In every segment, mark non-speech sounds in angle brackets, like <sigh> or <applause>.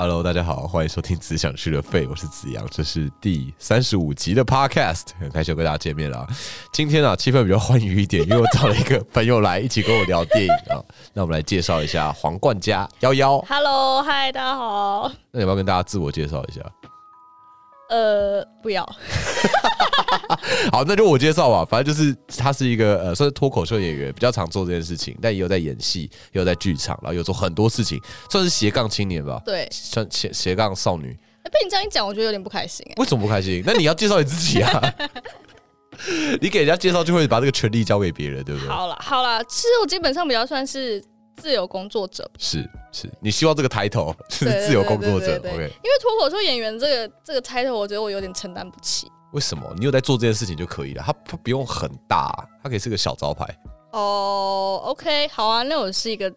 Hello，大家好，欢迎收听《只想去的肺》，我是子阳，这是第三十五集的 Podcast，很开心跟大家见面了。今天啊，气氛比较欢愉一点，因为我找了一个朋友来一起跟我聊电影啊。<laughs> 那我们来介绍一下黄冠佳幺幺。Hello，嗨，大家好。那要不要跟大家自我介绍一下？呃，不要，<laughs> 好，那就我介绍吧。反正就是他是一个呃，算是脱口秀演员，比较常做这件事情，但也有在演戏，也有在剧场，然后有做很多事情，算是斜杠青年吧，对。算斜斜杠少女。哎被你这样一讲，我觉得有点不开心哎。为什么不开心？那你要介绍你自己啊！<laughs> 你给人家介绍就会把这个权利交给别人，对不对？好了，好了，其实我基本上比较算是自由工作者，是是，你希望这个抬头是自由工作者，OK？因为脱口秀演员这个这个 title，我觉得我有点承担不起。为什么？你有在做这件事情就可以了，它它不用很大，它可以是个小招牌。哦、o k 好啊，那我是一个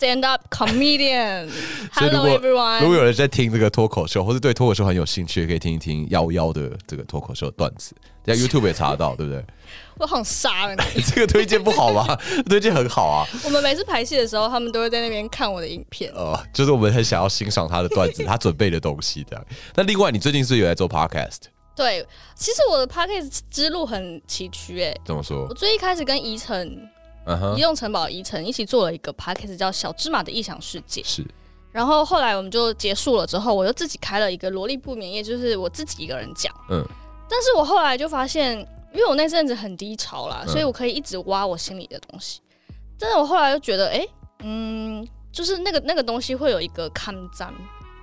stand up comedian。<laughs> Hello 果 everyone。如果有人在听这个脱口秀，或是对脱口秀很有兴趣，可以听一听幺幺的这个脱口秀段子，在 YouTube 也查得到，对不对？<laughs> 我好想杀了你。<laughs> 这个推荐不好吗？推荐很好啊。我们每次排戏的时候，他们都会在那边看我的影片。呃，就是我们很想要欣赏他的段子，他准备的东西这样。那另外，你最近是有在做 Podcast？对，其实我的 podcast 之路很崎岖哎。怎么说我？最一开始跟宜城嗯移，动城堡宜城一起做了一个 podcast 叫《小芝麻的异想世界》，是然后后来我们就结束了之后，我又自己开了一个萝莉不眠夜，就是我自己一个人讲。嗯但是我后来就发现，因为我那阵子很低潮啦，嗯所以我可以一直挖我心里的东西。但是我后来就觉得，哎、嗯，就是那个那个东西会有一个看占，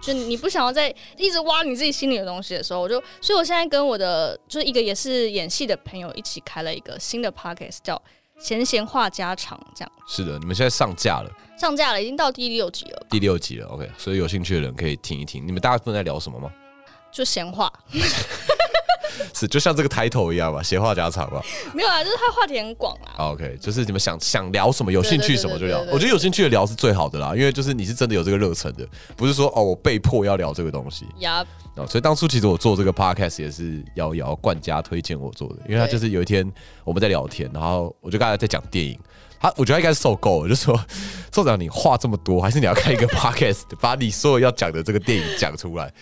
就你不想要再一直挖你自己心里的东西的时候，我就，所以我现在跟我的就是一个也是演戏的朋友一起开了一个新的 podcast，叫“闲闲话家常”，这样是的，你们现在上架了。上架了，已经到第六集了吧，第六集了，OK，所以有兴趣的人可以听一听。你们大部分在聊什么吗？就闲话，<laughs> 是就像这个 title 一样吧，闲话家常吧。没有啊，就是他话题很广啊。OK，就是你们想想聊什么，有兴趣什么就聊对对对对。对我觉得有兴趣的聊是最好的啦，因为就是你是真的有这个热忱的，不是说哦我被迫要聊这个东西呀，哦。所以当初其实我做这个 podcast 也是瑶瑶冠家推荐我做的，因为他就是有一天我们在聊天，然后我就刚才在讲电影。他我觉得他应该是受够了，就说社长你话这么多，还是你要开一个 <laughs> podcast，把你所有要讲的这个电影讲出来，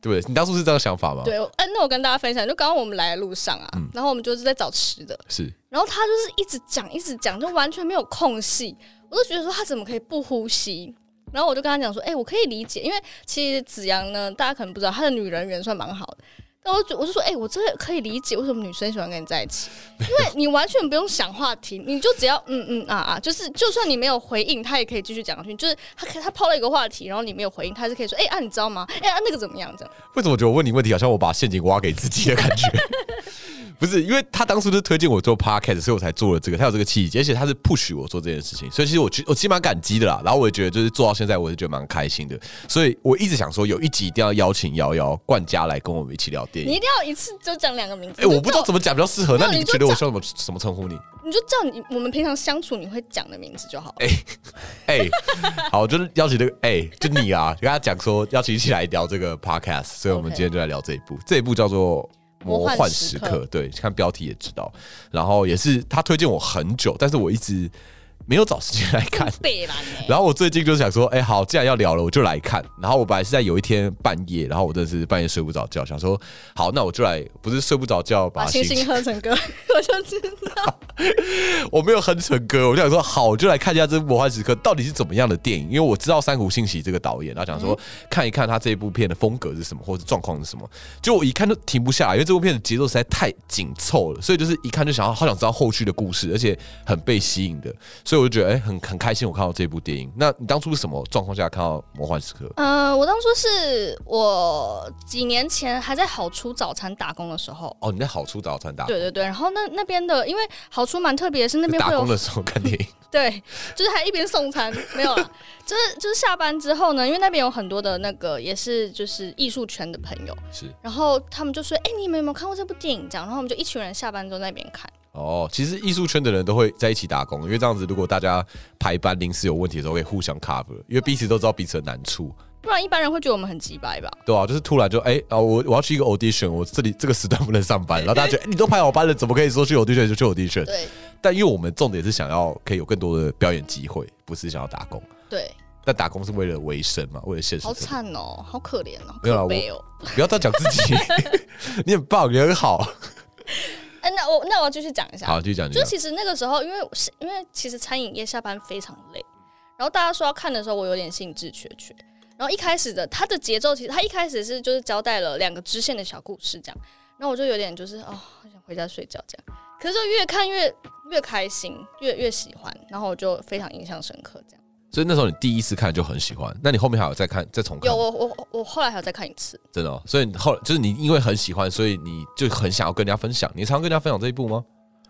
对不对？你当初是这样想法吗？对，哎、那我跟大家分享，就刚刚我们来的路上啊，嗯然后我们就是在找吃的，是然后他就是一直讲，一直讲，就完全没有空隙。我就觉得说他怎么可以不呼吸？然后我就跟他讲说，哎、我可以理解，因为其实子阳呢，大家可能不知道，他的女人缘算蛮好的。但我就我就说，哎、我真的可以理解为什么女生喜欢跟你在一起，因为你完全不用想话题，你就只要嗯嗯啊啊，就是就算你没有回应，他也可以继续讲下去。就是他可他抛了一个话题，然后你没有回应，他是可以说，哎、啊，你知道吗？哎、啊，那个怎么样？这样。为什么我觉得我问你问题好像我把陷阱挖给自己的感觉？<laughs> <laughs> 不是，因为他当初就推荐我做 podcast，所以我才做了这个。他有这个契机，而且他是 push 我做这件事情，所以其实我觉我其实蛮感激的啦。然后我也觉得就是做到现在，我是觉得蛮开心的。所以我一直想说，有一集一定要邀请瑶瑶冠家来跟我们一起聊电影。你一定要一次就讲两个名字。哎、我不知道怎么讲比较适合，那你觉得我需要怎么怎么称呼你？你就叫你我们平常相处你会讲的名字就好。哎哎、好，就是邀请这个哎、就你啊，跟他讲说邀请一起来聊这个 podcast，所以我们今天就来聊这一部，这一部叫做。魔幻时刻对，看标题也知道。然后也是他推荐我很久，但是我一直没有找时间来看。<laughs> 然后我最近就想说，哎、好，既然要聊了，我就来看。然后我本来是在有一天半夜，然后我真的是半夜睡不着觉，想说，好，那我就来，不是睡不着觉，把把星星哼成歌，我就知道。我没有哼成歌，我就想说好，我就来看一下这部《魔幻时刻》到底是怎么样的电影，因为我知道山谷信息这个导演，然后想说看一看他这一部片的风格是什么，或者状况是什么。就我一看就停不下来，因为这部片的节奏实在太紧凑了，所以就是一看就想要好想知道后续的故事，而且很被吸引的，所以我就觉得哎、很很开心，我看到这部电影。那你当初是什么状况下看到《魔幻时刻》？嗯，我当初是我几年前还在好出早餐打工的时候。哦，你在好厨早餐打对对对，然后那那边的，因为好出蛮特别是那边打工的时候看电影，<laughs> 对，就是还一边送餐，<laughs> 没有了，就是就是下班之后呢，因为那边有很多的那个也是就是艺术圈的朋友，是然后他们就说，哎、你们有没有看过这部电影？这样，然后我们就一群人下班之后在那边看。哦，其实艺术圈的人都会在一起打工，因为这样子，如果大家排班临时有问题的时候，可以互相 cover，因为彼此都知道彼此的难处。不然一般人会觉得我们很鸡掰吧？对啊，就是突然就哎、啊，我我要去一个 audition，我这里这个时段不能上班，然后大家觉得、哎你都排好班了，怎么可以说去 audition 就去 audition？对但因为我们重点是想要可以有更多的表演机会，不是想要打工。对，但打工是为了维生嘛，为了现实好。惨哦，好可怜哦，没有啦可悲哦。不要再讲自己，<laughs> 你很棒，你很好。哎，那我那我要继续讲一下，好，继续讲。就其实那个时候，因为是因为其实餐饮业下班非常累，然后大家说要看的时候，我有点兴致缺缺。然后一开始的他的节奏，其实他一开始是就是交代了两个支线的小故事这样，然后我就有点就是哦，好想回家睡觉这样。可是就越看越越开心，越越喜欢，然后我就非常印象深刻这样。所以那时候你第一次看就很喜欢，那你后面还有再看再重看？有我我我后来还有再看一次，真的、哦，所以你后就是你因为很喜欢，所以你就很想要跟人家分享。你常常跟人家分享这一部吗？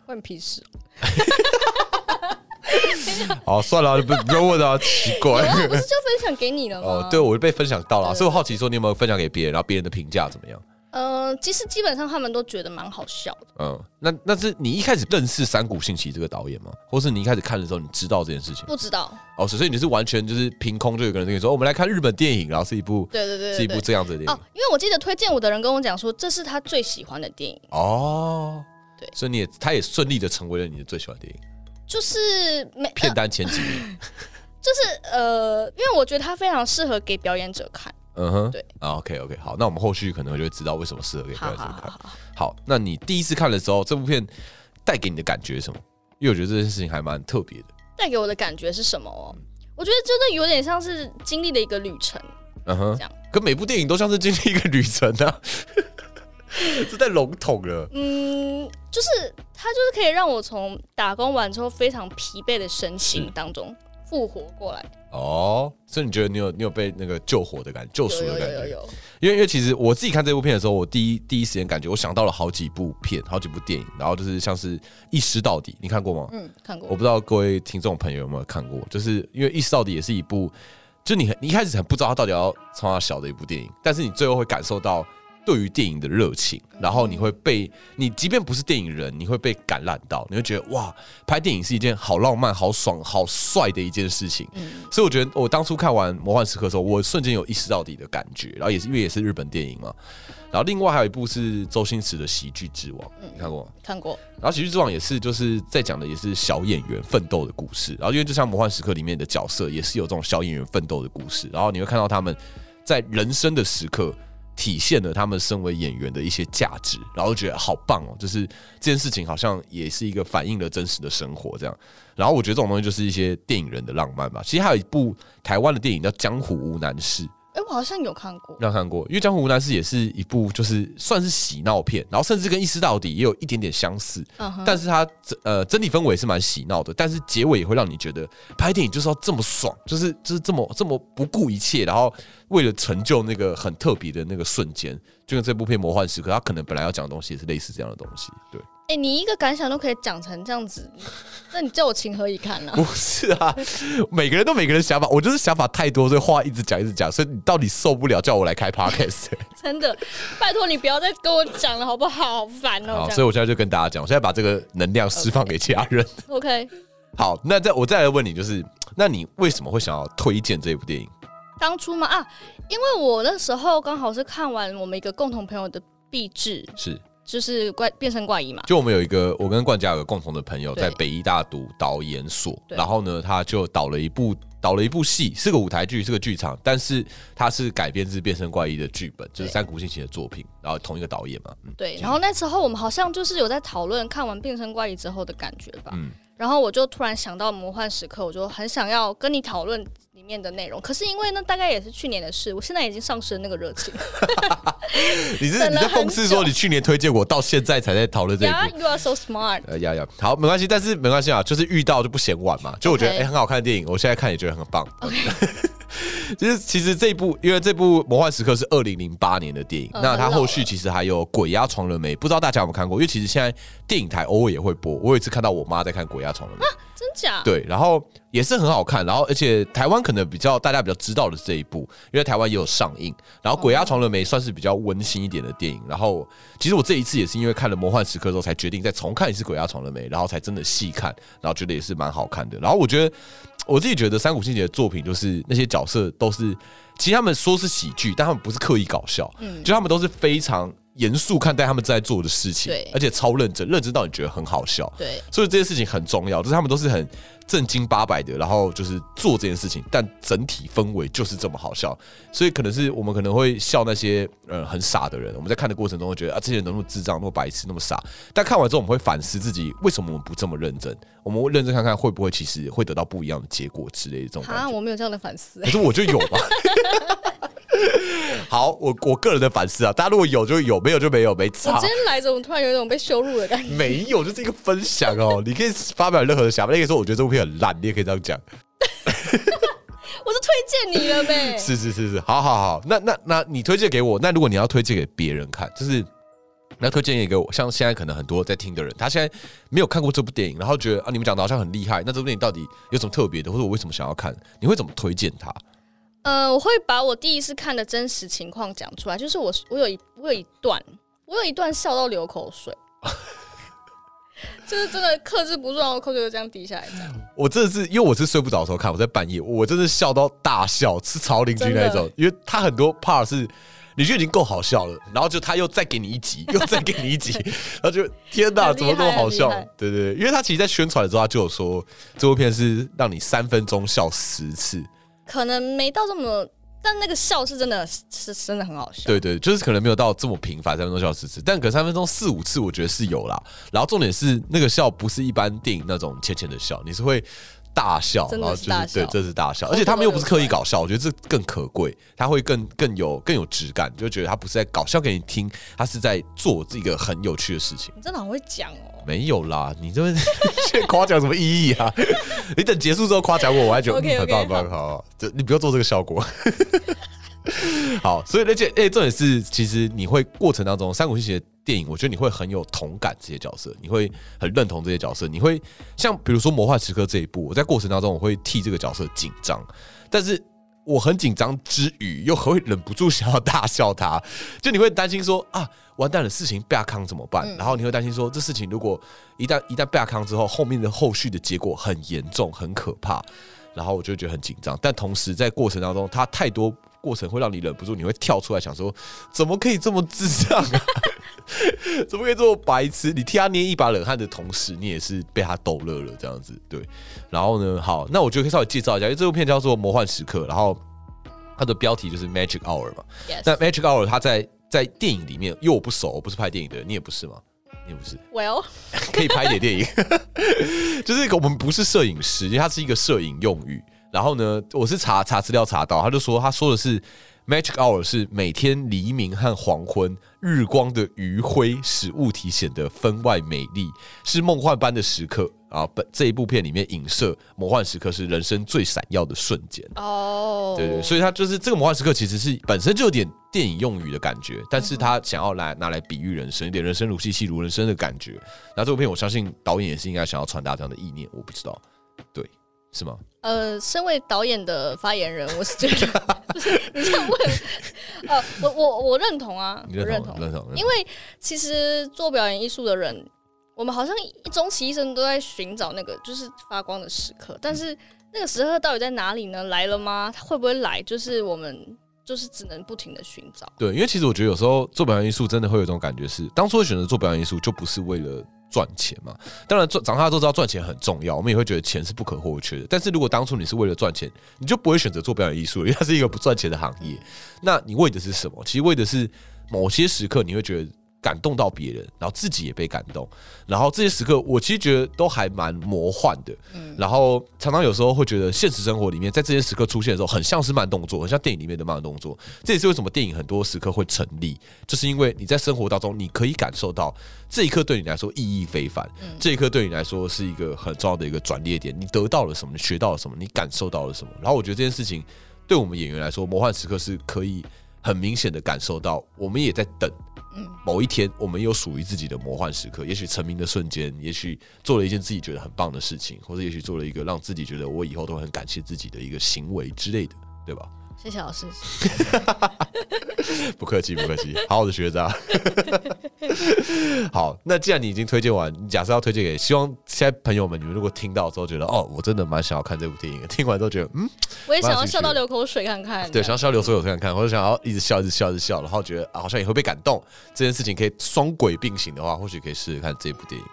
关你屁事 <laughs> 哦！好，算了，不不用问了，奇怪。不是就分享给你了吗？<laughs> 哦，对，我就被分享到了，所以我好奇说你有没有分享给别人，然后别人的评价怎么样？呃，其实基本上他们都觉得蛮好笑的。嗯，那那是你一开始认识山谷信息这个导演吗？或是你一开始看的时候你知道这件事情？不知道，哦，所以你是完全就是凭空就有个人跟你说，哦我们来看日本电影，然后是一部对对对是一部。这样子的电影哦，因为我记得推荐我的人跟我讲说，这是他最喜欢的电影，哦。对所以你也他也顺利的成为了你的最喜欢的电影，就是没片单前几名。<laughs> 就是呃，因为我觉得它非常适合给表演者看。嗯哼，对啊，OK OK，好，那我们后续可能就会知道为什么适合给表好演者看。好好好，好，那你第一次看的时候，这部片带给你的感觉是什么？因为我觉得这件事情还蛮特别的。带给我的感觉是什么哦？我觉得真的有点像是经历了一个旅程，嗯哼这样，可每部电影都像是经历一个旅程啊，<laughs> 这太笼统了。嗯，就是它就是可以让我从打工完之后非常疲惫的身心当中复活过来。哦，所以你觉得你有你有被那个救活的感觉，救赎的感觉？有有有有，因为因为其实我自己看这部片的时候，我第一第一时间感觉我想到了好几部片，好几部电影，然后就是像是《一尸到底》，你看过吗？嗯，看过我。不知道各位听众朋友有没有看过，就是因为《一尸到底》也是一部，就你很你一开始很不知道它到底要从哪小的一部电影，但是你最后会感受到对于电影的热情，然后你会被你即便不是电影人，你会被感染到，你会觉得哇，拍电影是一件好浪漫、好爽、好帅的一件事情。嗯所以我觉得我当初看完《魔幻时刻》的时候，我瞬间有意识到底的感觉，然后也是因为也是日本电影嘛，然后另外还有一部是周星驰的《喜剧之王》，你看过吗？看过。然后《喜剧之王》也是就是在讲的也是小演员奋斗的故事，然后因为就像《魔幻时刻》里面的角色也是有这种小演员奋斗的故事，然后你会看到他们在人生的时刻体现了他们身为演员的一些价值，然后觉得好棒哦，就是这件事情好像也是一个反映了真实的生活这样。然后我觉得这种东西就是一些电影人的浪漫吧。其实还有一部台湾的电影叫《江湖无难事》，哎、我好像有看过。没有看过，因为《江湖无难事》也是一部就是算是喜闹片，然后甚至跟《一尸到底》也有一点点相似，但是它呃整体氛围是蛮喜闹的，但是结尾也会让你觉得拍电影就是要这么爽，就是就是这么这么不顾一切，然后为了成就那个很特别的那个瞬间，就跟这部片《魔幻时刻》，它可能本来要讲的东西也是类似这样的东西，对，哎、你一个感想都可以讲成这样子，那你叫我情何以堪呢、不是啊，每个人都每个人想法，我就是想法太多，所以话一直讲一直讲，所以你到底受不了叫我来开 podcast，<laughs> 真的，拜托你不要再跟我讲了，好不好？好烦哦、好，所以我现在就跟大家讲，我现在把这个能量释放给其他人。<laughs> OK。好，那再我再来问你，就是那你为什么会想要推荐这部电影？当初嘛啊，因为我那时候刚好是看完我们一个共同朋友的壁纸，是就是怪变身怪医嘛。就我们有一个，我跟冠家有个共同的朋友，在北医大读导演所，然后呢，他就导了一部导了一部戏，是个舞台剧，是个剧场，但是它是改编自《变身怪医》的剧本，就是对。山谷信息的作品，然后同一个导演嘛，嗯，对，然后那时候我们好像就是有在讨论看完变身怪医之后的感觉吧。嗯。然后我就突然想到魔幻时刻，我就很想要跟你讨论里面的内容。可是因为呢，大概也是去年的事，我现在已经丧失了那个热情。<laughs> 你是你在讽刺说你去年推荐我，到现在才在讨论这一部。Yeah, you are so smart。呃呀呀，好，没关系，但是没关系啊，就是遇到就不嫌晚嘛。就我觉得哎、很好看的电影，我现在看也觉得很棒。其实 <laughs> 其实这一部，因为这部《魔幻时刻》是二零零八年的电影，嗯那它后续其实还有《鬼压床了没》，不知道大家有没有看过？因为其实现在电影台偶尔也会播。我有一次看到我妈在看《鬼压床了没》，真假？对，然后也是很好看，然后而且台湾可能比较大家比较知道的是这一部，因为台湾也有上映。然后《鬼压床了没》算是比较温馨一点的电影。然后其实我这一次也是因为看了《魔幻时刻》之后，才决定再重看一次《鬼压床了没》，然后才真的细看，然后觉得也是蛮好看的。然后我觉得我自己觉得三谷信杰的作品就是那些角色都是，其实他们说是喜剧，但他们不是刻意搞笑，嗯就他们都是非常 <clears throat> 严肃看待他们在做的事情对，而且超认真，认真到你觉得很好笑。对，所以这些事情很重要，就是他们都是很正经八百的，然后就是做这件事情，但整体氛围就是这么好笑，所以可能是我们可能会笑那些呃很傻的人，我们在看的过程中会觉得啊，这些人怎么那么智障、那么白痴、那么傻，但看完之后我们会反思自己为什么我们不这么认真，我们会认真看看会不会其实会得到不一样的结果之类的这种感啊，我没有这样的反思、可是我就有嘛。好，我我个人的反思啊，大家如果有就有，没有就没有，没我今。天来着，我突然有一种被羞辱的感觉。没有，就是一个分享哦。你可以发表任何的想法，那个时候我觉得这部片很烂，你也可以这样讲。<laughs> 我是推荐你了呗。是是是是，好好好。那那那你推荐给我，那如果你要推荐给别人看，就是你要推荐一个我，像现在可能很多在听的人，他现在没有看过这部电影，然后觉得啊你们讲的好像很厉害，那这部电影到底有什么特别的，或者我为什么想要看？你会怎么推荐他？呃，我会把我第一次看的真实情况讲出来，就是我我有一我有一段，我有一段笑到流口水，<laughs> <laughs> 就是真的克制不住，然后口水就这样滴下来，这样。我真的是因为我是睡不着的时候看，我在半夜，我真的笑到大笑，是曹邻居那一种，因为他很多 part 是你觉得已经够好笑了，然后就他又再给你一集，又再给你一集，然后就天哪，怎么那么好笑？对对对，因为他其实，在宣传的时候，他就有说这部片是让你三分钟笑十次，可能没到这么，但那个笑是真的是真的很好笑。对对，就是可能没有到这么频繁，三分钟笑十次，但可三分钟四五次，我觉得是有啦。然后重点是那个笑不是一般电影那种浅浅的笑，你是会大笑，然后就是对，这是大笑，而且他们又不是刻意搞笑，我觉得这更可贵，他会更更有更有质感，就觉得他不是在搞笑给你听，他是在做这个很有趣的事情。你真的很会讲哦。没有啦，你这边 <laughs> 现在夸奖什么意义啊？<laughs> 你等结束之后夸奖我，我还觉得很棒很棒，好好，这你不要做这个效果。<laughs> <laughs> 好，所以而且哎，重点是，其实你会过程当中，三国信息的电影，我觉得你会很有同感这些角色，你会很认同这些角色，你会像比如说《魔幻时刻》这一部，我在过程当中我会替这个角色紧张，但是我很紧张之余，又会忍不住想要大笑他，就你会担心说啊，完蛋了，事情被阿康怎么办？然后你会担心说，这事情如果一旦一旦被阿康之后，后面的后续的结果很严重、很可怕，然后我就觉得很紧张。但同时在过程当中，他太多过程会让你忍不住，你会跳出来想说，怎么可以这么智障啊？<laughs> 怎么可以这么白痴？你替他捏一把冷汗的同时，你也是被他逗乐了，这样子对。然后呢，好，那我觉得可以稍微介绍一下，因为这部片叫做《魔幻时刻》，然后它的标题就是 Magic Hour 嘛。那 Magic Hour 它在在电影里面，因为我不熟，我不是拍电影的，你也不是吗？你也不是，Well，<laughs> 可以拍一点电影，<laughs> 就是我们不是摄影师，因为它是一个摄影用语。然后呢，我是查查资料查到，他就说他说的是 Magic Hour 是每天黎明和黄昏，日光的余晖使物体显得分外美丽，是梦幻般的时刻啊。本这一部片里面影射魔幻时刻是人生最闪耀的瞬间。哦，对对，所以他就是这个魔幻时刻，其实是本身就有点电影用语的感觉，但是他想要来拿来比喻人生，一点人生如戏，戏如人生的感觉。那这部片，我相信导演也是应该想要传达这样的意念，我不知道，对，是吗？呃，身为导演的发言人，我是觉得，<laughs> 就是你这样问，呃，我我我认同啊，你我认同，认同？因为其实做表演艺术的人，我们好像终其一生都在寻找那个就是发光的时刻，但是那个时刻到底在哪里呢？来了吗？它会不会来？就是我们就是只能不停的寻找。对，因为其实我觉得有时候做表演艺术真的会有一种感觉是，当初会选择做表演艺术，就不是为了赚钱嘛。当然，赚长大都知道赚钱很重要，我们也会觉得钱是不可或缺的。但是如果当初你是为了赚钱，你就不会选择做表演艺术，因为它是一个不赚钱的行业。那你为的是什么？其实为的是某些时刻你会觉得感动到别人，然后自己也被感动，然后这些时刻我其实觉得都还蛮魔幻的。然后常常有时候会觉得现实生活里面，在这些时刻出现的时候，很像是慢动作，很像电影里面的慢动作。这也是为什么电影很多时刻会成立，就是因为你在生活当中，你可以感受到这一刻对你来说意义非凡，这一刻对你来说是一个很重要的一个转捩点。你得到了什么？你学到了什么？你感受到了什么？然后我觉得这件事情对我们演员来说，魔幻时刻是可以很明显的感受到，我们也在等。某一天，我们有属于自己的魔幻时刻，也许成名的瞬间，也许做了一件自己觉得很棒的事情，或者也许做了一个让自己觉得我以后都很感谢自己的一个行为之类的，对吧？谢谢老师。<laughs> 不客气，不客气，好好的学渣。<laughs> 好，那既然你已经推荐完，假设要推荐给，希望现在朋友们，你们如果听到之后觉得，哦，我真的蛮想要看这部电影的，听完之后觉得，嗯，我也想要笑到流口水看看。对，想要笑流口水看看，或者想要一直笑，一直笑，一直笑，然后觉得、啊、好像也会被感动，这件事情可以双轨并行的话，或许可以试试看这部电影。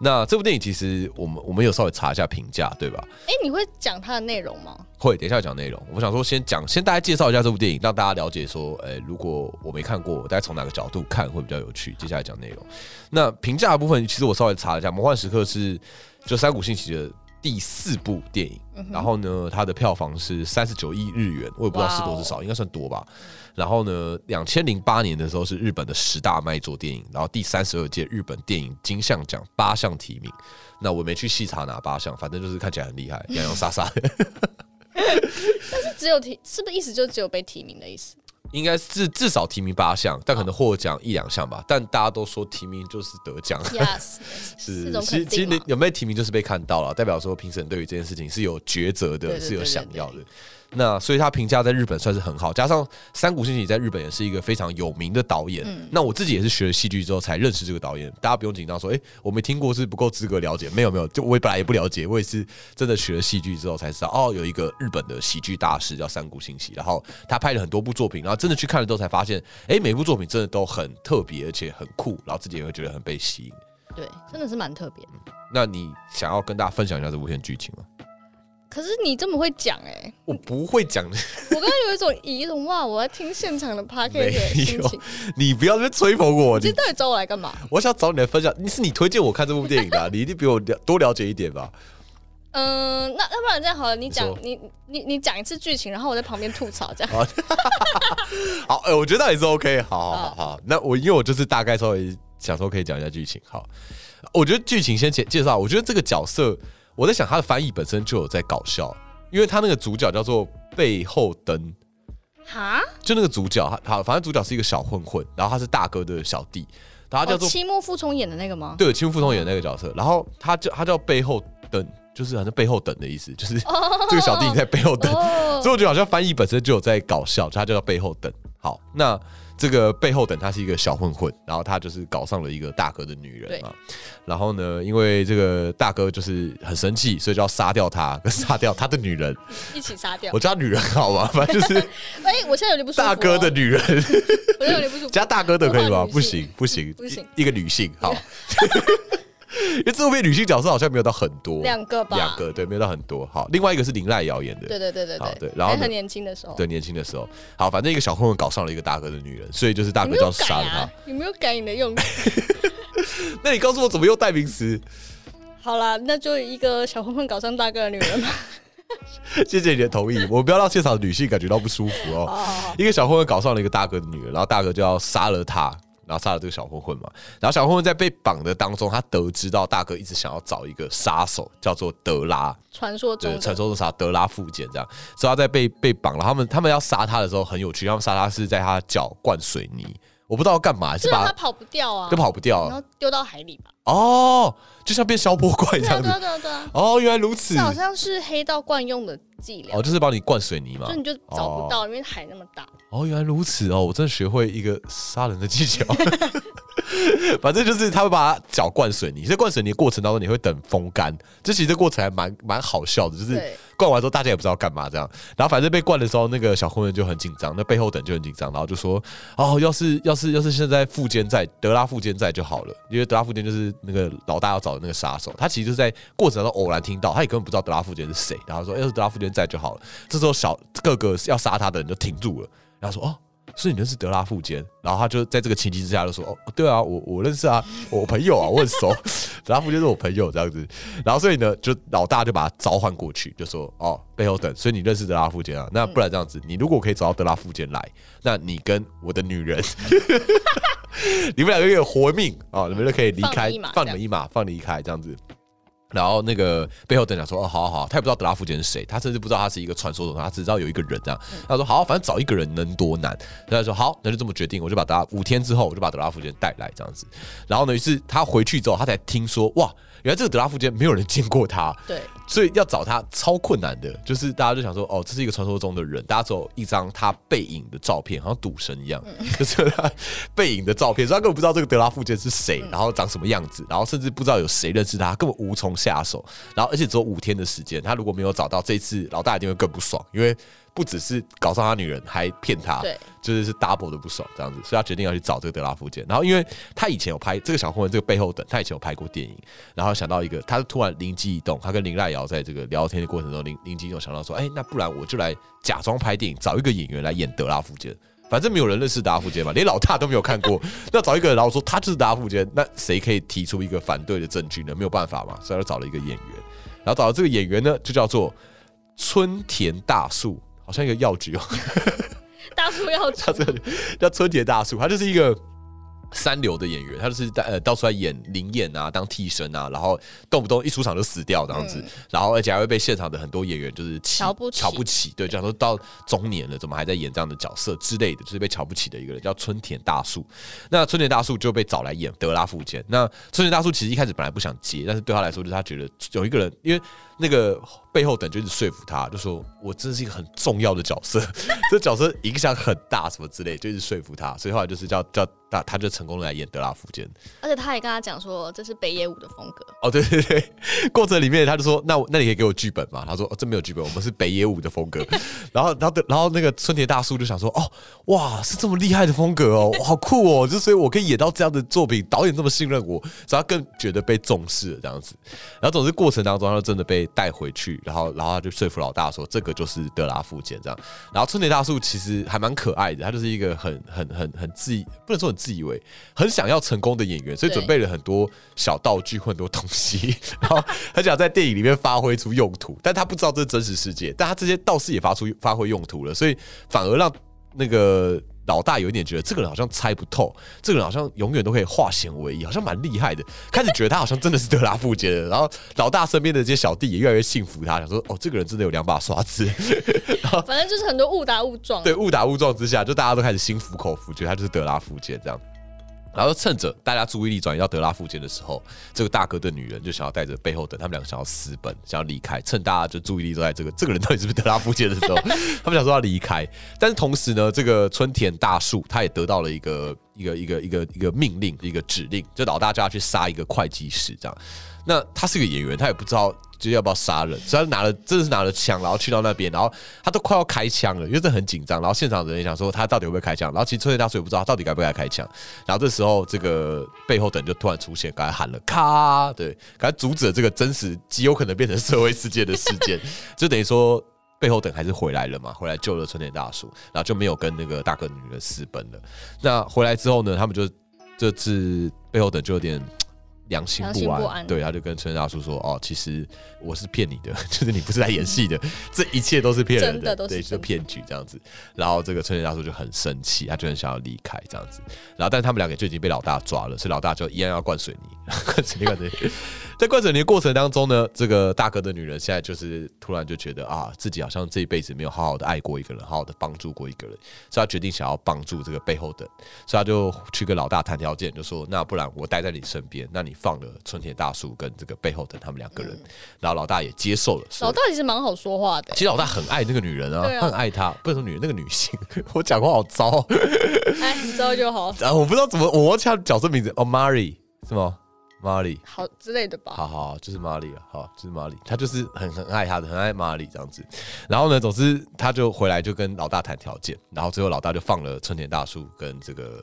那这部电影其实我们我们有稍微查一下评价，对吧？哎、你会讲它的内容吗？会，等一下讲内容。我想说，先讲，先大家介绍一下这部电影，让大家了解说，诶、如果我没看过，我大家从哪个角度看会比较有趣。接下来讲内容。那评价的部分，其实我稍微查了一下，《魔幻时刻》是就山谷信息的第四部电影，然后呢，它的票房是三十九亿日元，我也不知道是多是少，应该算多吧。然后呢，两千零八年的时候是日本的十大卖座电影，然后第三十二届日本电影金像奖八项提名。那我没去细查哪八项，反正就是看起来很厉害，洋洋洒洒的。<laughs> 是只有提，是不是意思就只有被提名的意思？应该是至少提名八项，但可能获奖一两项吧。但大家都说提名就是得奖，Yes，<laughs> 是是其实其实。有没有提名就是被看到了，代表说评审对于这件事情是有抉择的，是有想要的。那所以他评价在日本算是很好，加上三谷幸喜在日本也是一个非常有名的导演。嗯那我自己也是学了戏剧之后才认识这个导演，大家不用紧张说，哎、我没听过是不够资格了解，没有没有，就我也本来也不了解，我也是真的学了戏剧之后才知道，哦，有一个日本的喜剧大师叫三谷幸喜，然后他拍了很多部作品，然后真的去看了之后才发现，哎、每部作品真的都很特别，而且很酷，然后自己也会觉得很被吸引。对，真的是蛮特别的。那你想要跟大家分享一下这部片剧情吗？可是你这么会讲哎、我不会讲，我刚刚有一种以一种哇，我要听现场的 p o d c a 没 s 的心有情。你不要在那边吹捧我。你到底找我来干嘛？我想找你来分享，你是你推荐我看这部电影的啊、你一定比我了多了解一点吧？嗯、那要不然这样好了，你讲你你你你讲一次剧情，然后我在旁边吐槽，这样。好，<laughs> 呃，我觉得那也是 OK。好好好好，那我因为我就是大概稍微想说可以讲一下剧情。好，我觉得剧情先介介绍。我觉得这个角色，我在想他的翻译本身就有在搞笑，因为他那个主角叫做背后灯。哈，就那个主角，他好，反正主角是一个小混混，然后他是大哥的小弟，然后他叫哦，做七木富聪演的那个吗？对，青木富聪演的那个角色，然后他叫他叫背后等，就是好像背后等的意思，就是 <laughs> 这个小弟在背后等，哦所以我觉得好像翻译本身就有在搞笑，他就叫背后等。好，那这个背后等他是一个小混混，然后他就是搞上了一个大哥的女人啊，然后呢，因为这个大哥就是很生气，所以就要杀掉他，跟杀掉他的女人。<laughs> 一起杀掉我。叫他女人好吗？反正就是 <laughs> 哎、我现在有点不舒服、哦。大哥的，女人。我有点不舒服。加大哥的可以吗？不行，不行，不行一一个女性好。因为这部片女性角色好像没有到很多，两个吧两个对，没有到很多。好，另外一个是林濑瑶演的，对对对对好对然后呢还很年轻的时候。对，年轻的时候，好，反正一个小混混搞上了一个大哥的女人，所以就是大哥就要杀了他啊。？你没有改你的用词。<laughs> 那你告诉我怎么用代名词？好啦，那就一个小混混搞上大哥的女人吧。谢谢你的同意，我不要让现场的女性感觉到不舒服哦。一个小混混搞上了一个大哥的女人，然后大哥就要杀了他，然后杀了这个小混混嘛。然后小混混在被绑的当中，他得知到大哥一直想要找一个杀手，叫做德拉，传说中的传说中啥德拉附件这样。所以他在被被绑了，他们他们要杀他的时候很有趣，他们杀他是在他脚灌水泥，我不知道要干嘛，是把是让他跑不掉啊，就跑不掉然后丢到海里吧。哦，就像变消波怪这样子对啊对啊。对啊对啊，哦，原来如此这。好像是黑道惯用的伎俩哦，，就是帮你灌水泥嘛就。你就找不到，因为海那么大。哦，原来如此哦，我真的学会一个杀人的技巧。<laughs> <laughs> 反正就是他会把脚灌水泥，在灌水泥的过程当中，你会等风干。这其实这过程还蛮蛮好笑的，就是灌完之后大家也不知道干嘛这样。然后反正被灌的时候，那个小混混就很紧张，那背后等就很紧张，然后就说：“哦，要是要是要是现在富坚在德拉富坚在就好了，因为德拉富坚就是那个老大要找的那个杀手。他其实就是在过程当中偶然听到，他也根本不知道德拉富坚是谁，然后说：要是德拉富坚在就好了。这时候小各个要杀他的人就停住了，然后说：哦。”所以你认识德拉富坚，然后他就在这个情急之下就说：“哦，对啊，我我认识啊，我朋友啊，我很熟，<laughs> 德拉富坚是我朋友这样子。”然后所以呢，就老大就把他召唤过去，就说：“哦，背后等，所以你认识德拉富坚啊？那不然这样子，你如果可以找到德拉富坚来，那你跟我的女人 <laughs> <laughs> 你们两个有活命啊、你们就可以离开放你一马，放你们一马，放离开这样子。”然后那个背后等讲说：“哦，好好好，他也不知道德拉夫杰是谁，他甚至不知道他是一个传说中，他只知道有一个人这样。他说：好，反正找一个人能多难。他说：好，那就这么决定，我就把德拉五天之后，我就把德拉夫杰带来这样子。然后呢，于是他回去之后，他才听说，哇，原来这个德拉夫杰没有人见过他，对，所以要找他超困难的，就是大家就想说，哦，这是一个传说中的人，大家只有一张他背影的照片，好像赌神一样，就是他背影的照片，所以他根本不知道这个德拉富杰是谁，然后长什么样子，然后甚至不知道有谁认识他，根本无从下手。然后而且只有五天的时间，他如果没有找到，这一次老大一定会更不爽，因为不只是搞上他女人，还骗他，对，就是是 double 的不爽这样子，所以他决定要去找这个德拉福坚。然后因为他以前有拍这个小混混，这个背后等他以前有拍过电影，然后想到一个，他突然灵机一动，他跟林赖瑶在这个聊天的过程中，灵灵机一动想到说，哎，那不然我就来假装拍电影，找一个演员来演德拉福坚。反正没有人认识德拉福坚嘛，连老大都没有看过，那找一个人，然后说他就是德拉福坚，那谁可以提出一个反对的证据呢？没有办法嘛，所以他找了一个演员，然后找到这个演员呢，就叫做春田大树。好像一个药局哦，<laughs> 大树药局，他这个叫春田大树，他就是一个三流的演员，他就是呃到处在演灵演啊，当替身啊，然后动不动一出场就死掉这样子，然后而且还会被现场的很多演员就是瞧不起瞧不起，对，讲说到中年了，怎么还在演这样的角色之类的，就是被瞧不起的一个人，叫春田大树。那春田大树就被找来演德拉富坚。那春田大树其实一开始本来不想接，但是对他来说，就是他觉得有一个人，因为。那个背后等就一直说服他，就说我真是一个很重要的角色，<laughs> 这角色影响很大，什么之类，就一直说服他，所以后来就是叫叫他，他就成功的来演德拉福坚，而且他也跟他讲说这是北野武的风格。哦，对对对，过程里面他就说，那那你可以给我剧本嘛？他说哦，这没有剧本，我们是北野武的风格。<laughs> 然后然后然后那个春田大叔就想说，哦哇，是这么厉害的风格哦，好酷哦，就所以我可以演到这样的作品，导演这么信任我，所以他更觉得被重视了这样子。然后总之过程当中，他真的被。带回去，然后，然后他就说服老大说，这个就是德拉福坚这样。然后春田大树其实还蛮可爱的，他就是一个很、很、很、很自，不能说很自以为，很想要成功的演员，所以准备了很多小道具或、很多东西，然后很想在电影里面发挥出用途。但他不知道这是真实世界，但他这些道士也发出发挥用途了，所以反而让那个。老大有一点觉得这个人好像猜不透，这个人好像永远都可以化险为夷，好像蛮厉害的。开始觉得他好像真的是德拉富杰的，然后老大身边的这些小弟也越来越信服他，想说哦，这个人真的有两把刷子。<laughs> 反正就是很多误打误撞，对，误打误撞之下，就大家都开始心服口服，觉得他就是德拉富杰这样。然后趁着大家注意力转移到德拉附近的时候，这个大哥的女人就想要带着背后等，他们两个想要私奔，想要离开。趁大家就注意力都在这个 <laughs> 这个人到底是不是德拉附近的时候，<laughs> 他们想说要离开。但是同时呢，这个春田大树他也得到了一个一个一个一个一个命令，一个指令，就老大叫他去杀一个会计师这样。那他是个演员，他也不知道。就要不要杀人？所以拿了，真的是拿了枪，然后去到那边，然后他都快要开枪了，因为这很紧张。然后现场的人也想说他到底会不会开枪？然后其实春田大叔也不知道到底该不该开枪。然后这时候，这个背后等就突然出现，刚才喊了“咔”，对，刚才阻止了这个真实极有可能变成社会事件的事件。<laughs> 就等于说背后等还是回来了嘛，回来救了春田大叔，然后就没有跟那个大哥女人私奔了。那回来之后呢，他们就这次背后等就有点。良心不安，对，他就跟村大叔说：“哦，其实我是骗你的，<laughs> 就是你不是来演戏的，这一切都是骗人的，对，是骗局这样子。”然后这个村大叔就很生气，他就很想要离开这样子。然后，但他们两个就已经被老大抓了，所以老大就一样要灌水泥，灌水泥，灌水泥。在灌水泥的过程当中呢，这个大哥的女人现在就是突然就觉得啊，自己好像这一辈子没有好好的爱过一个人，好好的帮助过一个人，所以他决定想要帮助这个背后的，所以他就去跟老大谈条件，就说：“那不然我待在你身边，那你。”放了春田大叔跟这个背后的他们两个人，然后老大也接受了。老大其实蛮好说话的，其实老大很爱那个女人啊，很爱她。不是说女人，那个女性，我讲话好糟。哎，你知道就好。然后我不知道怎么，我忘记角色名字哦，Mary 是吗？Mary 好之类的吧。好好，就是 Mary 啊，好，就是 Mary，他就是很很爱他的，很爱 Mary 这样子。然后呢，总之他就回来就跟老大谈条件，然后最后老大就放了春田大树跟这个。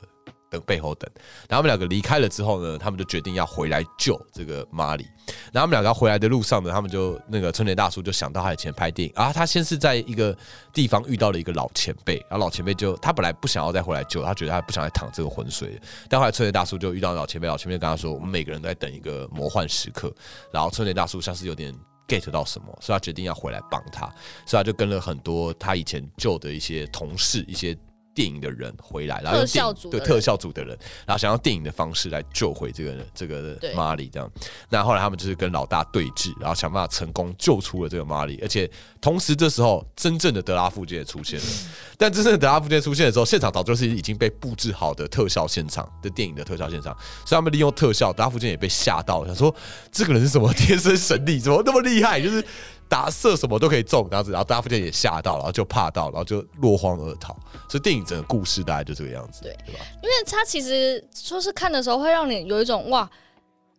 等背后等，然后他们两个离开了之后呢，他们就决定要回来救这个玛丽。然后他们两个回来的路上呢，他们就那个春田大叔就想到他以前拍电影啊，他先是在一个地方遇到了一个老前辈，然后老前辈就他本来不想要再回来救，他觉得他不想再淌这个浑水。但后来春田大叔就遇到老前辈，老前辈跟他说，我们每个人都在等一个魔幻时刻。然后春田大叔像是有点 get 到什么，所以他决定要回来帮他，所以他就跟了很多他以前救的一些同事，一些。电影的人回来，然后用特效电影的人特效组的人，然后想用电影的方式来救回这个这个对玛丽这样。那后来他们就是跟老大对峙，然后想办法成功救出了这个玛丽，而且同时这时候真正的德拉夫街也出现了。<clears throat> 但真正的德拉夫街出现的时候，现场早就是已经被布置好的特效现场的电影的特效现场，所以他们利用特效，德拉夫街也被吓到了，想说这个人是什么 <laughs> 天生神力，怎么那么厉害，就是。打射什么都可以中，这样子，然后大家附近也吓到，然后就怕到，然后就落荒而逃。所以电影整个故事大概就这个样子，对对吧？因为它其实说是看的时候会让你有一种哇，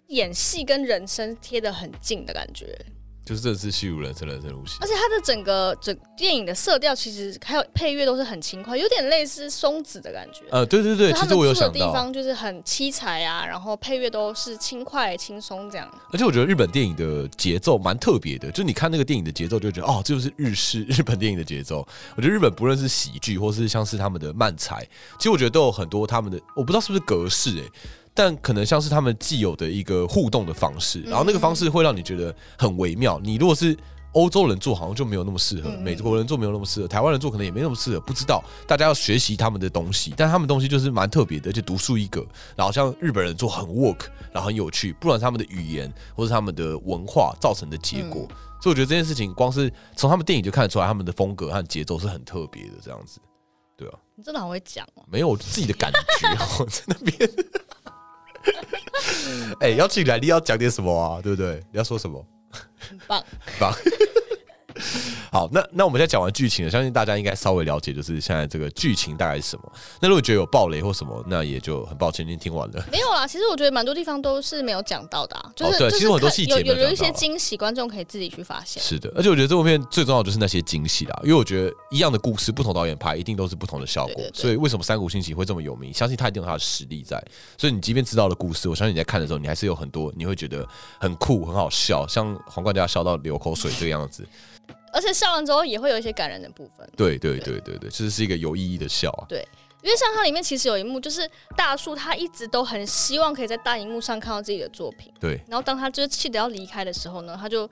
演戏跟人生贴得很近的感觉，就是真的是戏如人生，人生如戏而。且它的整个整电影的色调其实还有配乐都是很轻快，有点类似松子的感觉。呃，对对对，其实我有住的地，方就是很七彩啊，然后配乐都是轻快轻松这样。而且我觉得日本电影的节奏蛮特别的，就你看那个电影的节奏，就觉得哦，这就是日式 <laughs> 日本电影的节奏。我觉得日本不论是喜剧，或是像是他们的漫才，其实我觉得都有很多他们的，我不知道是不是格式诶、但可能像是他们既有的一个互动的方式，然后那个方式会让你觉得很微妙。你如果是欧洲人做，好像就没有那么适合；嗯美国人做没有那么适合；台湾人做可能也没那么适合。不知道，大家要学习他们的东西，但他们东西就是蛮特别的，而且独树一格。然后像日本人做很 work，然后很有趣，不管是他们的语言或是他们的文化造成的结果。所以我觉得这件事情，光是从他们电影就看得出来，他们的风格和节奏是很特别的，这样子。对啊，你真的很会讲哦，没有我自己的感觉，我在那边。<laughs> 哎、要进来，你要讲点什么啊？对不对？你要说什么？很棒。棒。好，那那我们现在讲完剧情了，相信大家应该稍微了解，就是现在这个剧情大概是什么。那如果觉得有暴雷或什么，那也就很抱歉，已经听完了。没有啦，其实我觉得蛮多地方都是没有讲到的、啊，<laughs> 就是、哦对其实很多看细节没有有有有一些惊喜，观众可以自己去发现。是的，而且我觉得这部片最重要的就是那些惊喜啦，因为我觉得一样的故事，不同导演拍一定都是不同的效果。所以为什么《山谷信息》会这么有名？相信他一定有他的实力在。所以你即便知道了故事，我相信你在看的时候，你还是有很多你会觉得很酷、很好笑，像皇冠家笑到流口水这个样子。而且笑完之后也会有一些感人的部分。对对对对对，这是一个有意义的笑啊。对因为像它里面其实有一幕，就是大树他一直都很希望可以在大荧幕上看到自己的作品，对。然后当他就是气得要离开的时候呢，他就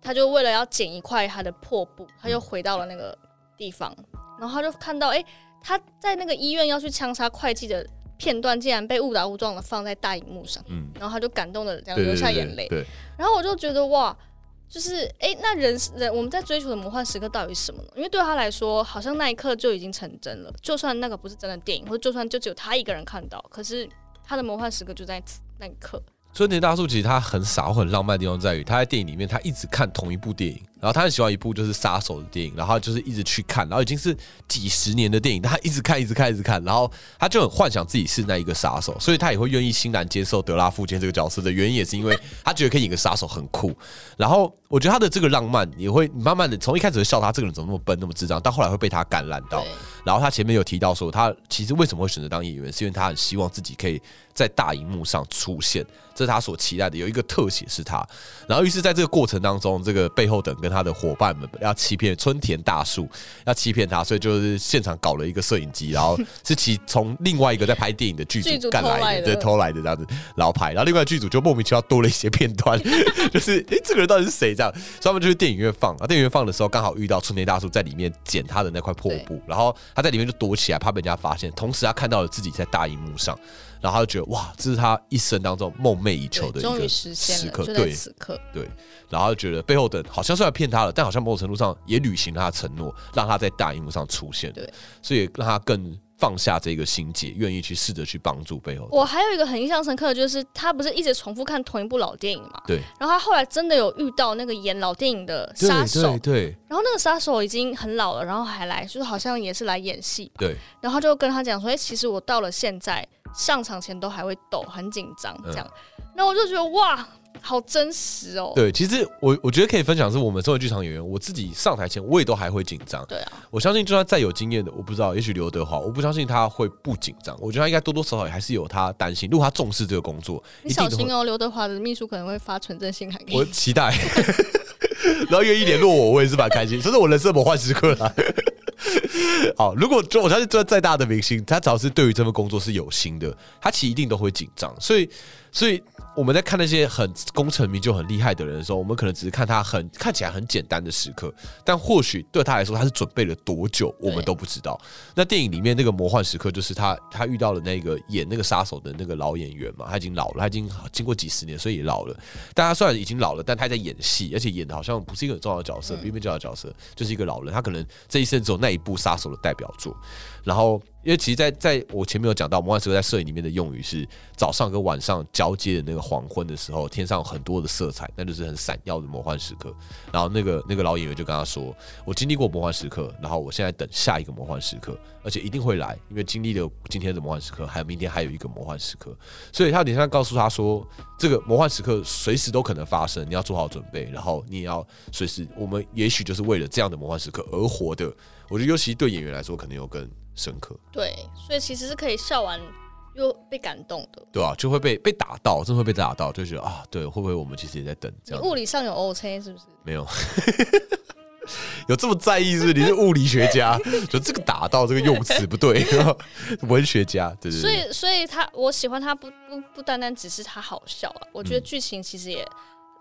他就为了要捡一块他的破布，他就回到了那个地方，然后他就看到，哎、他在那个医院要去枪杀会计的片段，竟然被误打误撞的放在大荧幕上，嗯，然后他就感动的这样流下眼泪，对，然后我就觉得哇，就是哎、诶那人人我们在追求的魔幻时刻到底是什么呢？因为对他来说，好像那一刻就已经成真了。就算那个不是真的电影，或者就算就只有他一个人看到，可是他的魔幻时刻就在此那一刻。春田大树其实他很傻或很浪漫的地方在于，他在电影里面他一直看同一部电影，然后他很喜欢一部就是杀手的电影，然后就是一直去看，然后已经是几十年的电影，他一直看一直看一直看，然后他就很幻想自己是那一个杀手，所以他也会愿意欣然接受德拉夫坚这个角色的原因，也是因为他觉得可以演个杀手很酷。然后我觉得他的这个浪漫也会慢慢的从一开始会笑他这个人怎么那么笨那么智障，到后来会被他感染到。然后他前面有提到说，他其实为什么会选择当演员，是因为他很希望自己可以在大荧幕上出现，这是他所期待的。有一个特写是他，然后于是在这个过程当中，这个背后等跟他的伙伴们要欺骗春田大树，要欺骗他，所以就是现场搞了一个摄影机，然后是其从另外一个在拍电影的剧剧组组干来的，偷来的。对，偷来的这样子，然后拍，然后另外剧组就莫名其妙多了一些片段，就是诶，这个人到底是谁？这样？所以他们就去电影院放，啊，电影院放的时候刚好遇到春田大树在里面捡他的那块破布，然后他在里面就躲起来，怕被人家发现，同时他看到了自己在大荧幕上，然后他就觉得哇，这是他一生当中梦寐以求的对，一个时刻，对此刻。对，然后就觉得背后的好像虽然骗他了，但好像某种程度上也履行了他的承诺，让他在大荧幕上出现，对，所以让他更放下这个心结，愿意去试着去帮助背后。我还有一个很印象深刻的就是，他不是一直重复看同一部老电影嘛？对，然后他后来真的有遇到那个演老电影的对杀手对，对然后那个杀手已经很老了，然后还来，就是好像也是来演戏吧。对，然后就跟他讲说：“哎、其实我到了现在上场前都还会抖，很紧张这样。然后我就觉得哇，好真实哦。对，其实我我觉得可以分享是我们作为剧场演员，我自己上台前我也都还会紧张。对啊，我相信就算再有经验的，我不知道，也许刘德华，我不相信他会不紧张。我觉得他应该多多少少也还是有他担心。如果他重视这个工作，你小心哦，刘德华的秘书可能会发纯正信函给我。期待，<laughs> 然后愿意联络我，我也是蛮开心。这是我人生魔幻时刻啦。<laughs> 好，如果就我相信，做再大的明星，他只要是对于这份工作是有心的，他其实一定都会紧张。所以所以我们在看那些很功成名就、很厉害的人的时候，我们可能只是看他很看起来很简单的时刻，但或许对他来说，他是准备了多久，我们都不知道。那电影里面那个魔幻时刻，就是他他遇到了那个演那个杀手的那个老演员嘛，他已经老了，他已经经过几十年，所以也老了。但他虽然已经老了，但他还在演戏，而且演的好像不是一个很重要的角色，边边角的角色，就是一个老人。他可能这一生只有那一部杀手的代表作，然后。因为其实，在在我前面有讲到，魔幻时刻在摄影里面的用语是早上跟晚上交接的那个黄昏的时候，天上很多的色彩，那就是很闪耀的魔幻时刻。然后那个那个老演员就跟他说：“我经历过魔幻时刻，然后我现在等下一个魔幻时刻，而且一定会来，因为经历了今天的魔幻时刻，还有明天还有一个魔幻时刻。所以他等下告诉他说，这个魔幻时刻随时都可能发生，你要做好准备，然后你也要随时，我们也许就是为了这样的魔幻时刻而活的。我觉得尤其对演员来说，可能有更。深刻对，所以其实是可以笑完又被感动的，对啊，就会被被打到，真会被打到，就觉得啊，对，会不会我们其实也在等这样？物理上有 O C 是不是？没有，<laughs> 有这么在意是？你是物理学家，就这个打到这个用词不对，<laughs> 文学家对对。所以，所以他我喜欢他不不不单单只是他好笑了，我觉得剧情其实也。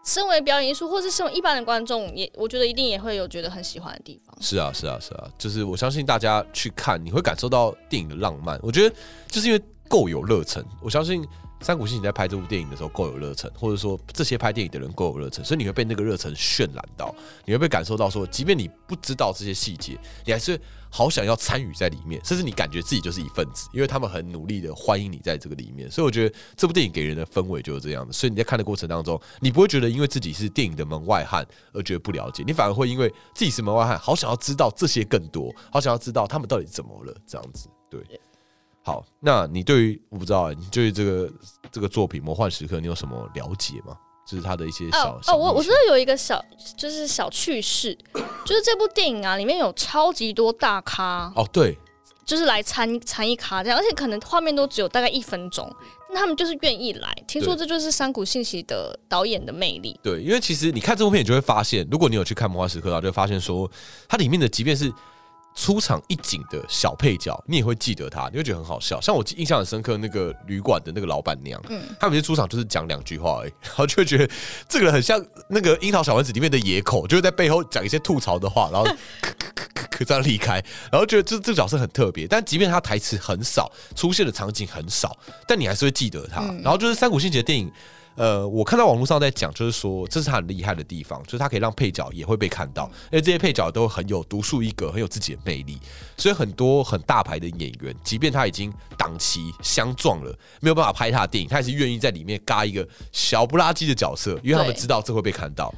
身为表演艺术，或是身为一般的观众，也我觉得一定也会有觉得很喜欢的地方。是啊，是啊，是啊，就是我相信大家去看，你会感受到电影的浪漫。我觉得就是因为够有热忱，我相信山谷信你在拍这部电影的时候够有热忱，或者说这些拍电影的人够有热忱，所以你会被那个热忱渲染到，你会被感受到说，即便你不知道这些细节，你还是。好想要参与在里面，甚至你感觉自己就是一份子，因为他们很努力的欢迎你在这个里面，所以我觉得这部电影给人的氛围就是这样的。所以你在看的过程当中，你不会觉得因为自己是电影的门外汉而觉得不了解，你反而会因为自己是门外汉，好想要知道这些更多，好想要知道他们到底怎么了这样子。对，好，那你对于我不知道，你对于这个这个作品《魔幻时刻》，你有什么了解吗？就是他的一些小哦，我我知道有一个小就是小趣事，就是这部电影啊，里面有超级多大咖哦，对，就是来参参一咖这样，而且可能画面都只有大概一分钟，那他们就是愿意来。听说这就是山谷信息的导演的魅力。对，因为其实你看这部片，你就会发现，如果你有去看《魔幻时刻》，啊就会发现说，它里面的即便是。出场一景的小配角，你也会记得他，你会觉得很好笑。像我印象很深刻，那个旅馆的那个老板娘，嗯，他每次出场就是讲两句话，而已，<laughs> 然后就会觉得这个人很像那个樱桃小丸子里面的野口，就是在背后讲一些吐槽的话，然后 <laughs> 咳咳咳咳咳这样离开，然后觉得这这个角色很特别。但即便他台词很少，出现的场景很少，但你还是会记得他。然后就是三谷信节的电影。呃，我看到网络上在讲，就是说这是他很厉害的地方，就是他可以让配角也会被看到，因为这些配角都很有独树一格，很有自己的魅力，所以很多很大牌的演员，即便他已经档期相撞了，没有办法拍他的电影，他也是愿意在里面嘎一个小不拉几的角色，因为他们知道这会被看到。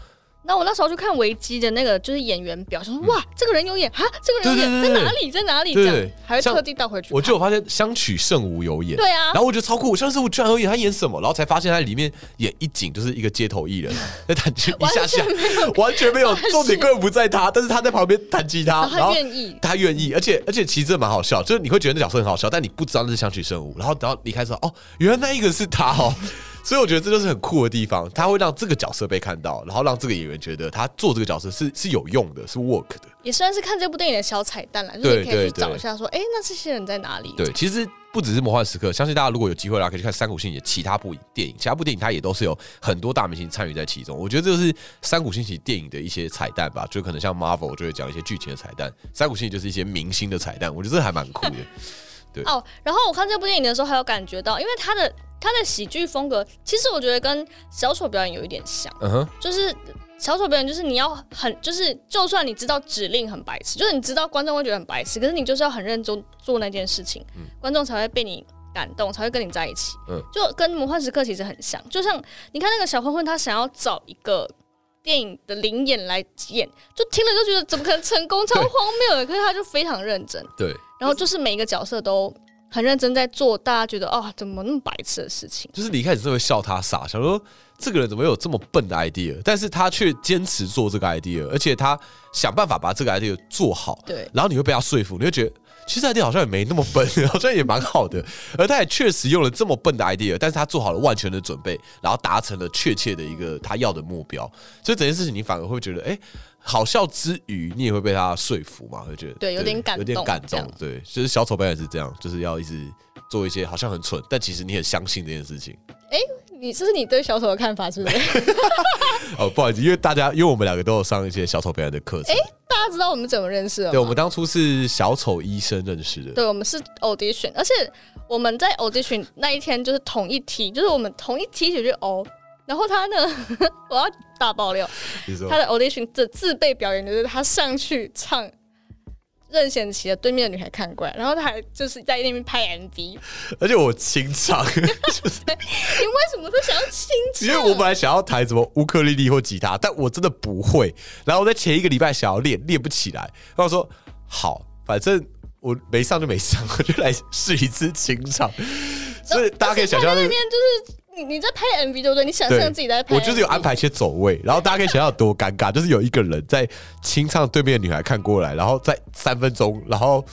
那我那时候去看维基的那个就是演员表，说哇，这个人有演啊，这个人有演在哪里，在哪里？这样还会特地倒回去。我就有发现相取圣武有演，对啊，然后我觉得超酷，相取圣武居然有演，他演什么？然后才发现他里面演一景就是一个街头艺人，<laughs> 在弹吉他，一下下完全没有重点根本不在他，但是他在旁边弹吉他，然后他愿意，他愿意，而且而且其实蛮好笑，就是你会觉得那角色很好笑，但你不知道那是相取圣武，然后等到离开之后，哦，原来那一个是他哦。所以我觉得这就是很酷的地方，他会让这个角色被看到，然后让这个演员觉得他做这个角色是是有用的，是 work 的。也算是看这部电影的小彩蛋了，就是你可以去找一下，说，哎，那这些人在哪里？对，其实不只是魔幻时刻，相信大家如果有机会的话，可以去看山谷信息其他部电影，其他部电影它也都是有很多大明星参与在其中。我觉得这就是山谷信息电影的一些彩蛋吧，就可能像 Marvel 就会讲一些剧情的彩蛋，山谷信息就是一些明星的彩蛋，我觉得这还蛮酷的。对哦，然后我看这部电影的时候，还有感觉到，因为他的。他的喜剧风格，其实我觉得跟小丑表演有一点像，就是小丑表演就是你要很，就是就算你知道指令很白痴，就是你知道观众会觉得很白痴，可是你就是要很认真做那件事情，观众才会被你感动，才会跟你在一起。嗯，就跟魔幻时刻其实很像，就像你看那个小混混，他想要找一个电影的灵眼来演，就听了就觉得怎么可能成功，超荒谬的，可是他就非常认真，对，然后就是每一个角色都。很认真在做，大家觉得哦，怎么那么白痴的事情？就是你一开始是会笑他傻，想说这个人怎么有这么笨的 idea，但是他却坚持做这个 idea，而且他想办法把这个 idea 做好。对，然后你会被他说服，你会觉得其实 idea 好像也没那么笨，<laughs> 好像也蛮好的。而他也确实用了这么笨的 idea，但是他做好了万全的准备，然后达成了确切的一个他要的目标。所以整件事情你反而会觉得，哎。好笑之余，你也会被他说服嘛？会觉得对，有点感动，有点感动。对，就是小丑表演是这样，就是要一直做一些好像很蠢，但其实你很相信这件事情。哎，你这是你对小丑的看法是不是？<laughs> 哦，不好意思，因为大家因为我们两个都有上一些小丑表演的课程，大家知道我们怎么认识的？对，我们当初是小丑医生认识的，对，我们是 audition，而且我们在 audition 那一天就是同一题，就是我们同一梯去哦。然后他呢，<laughs> 我要大爆料，他的 audition 的自备表演就是他上去唱任贤齐的《对面的女孩看过来》，然后他还就是在那边拍 MV。而且我清唱，<laughs> 你为什么都想要清唱？因为我本来想要弹什么乌克丽丽或吉他，但我真的不会。然后我在前一个礼拜想要练，练不起来。然后我说好，反正我没上就没上，我就来试一次清唱。所以大家可以想象那个那边就是你你在拍 MV 对不对？你想象自己在拍，我就是有安排一些走位，然后大家可以想象有多尴尬，<laughs> 就是有一个人在清唱对面的女孩看过来，然后在三分钟，然后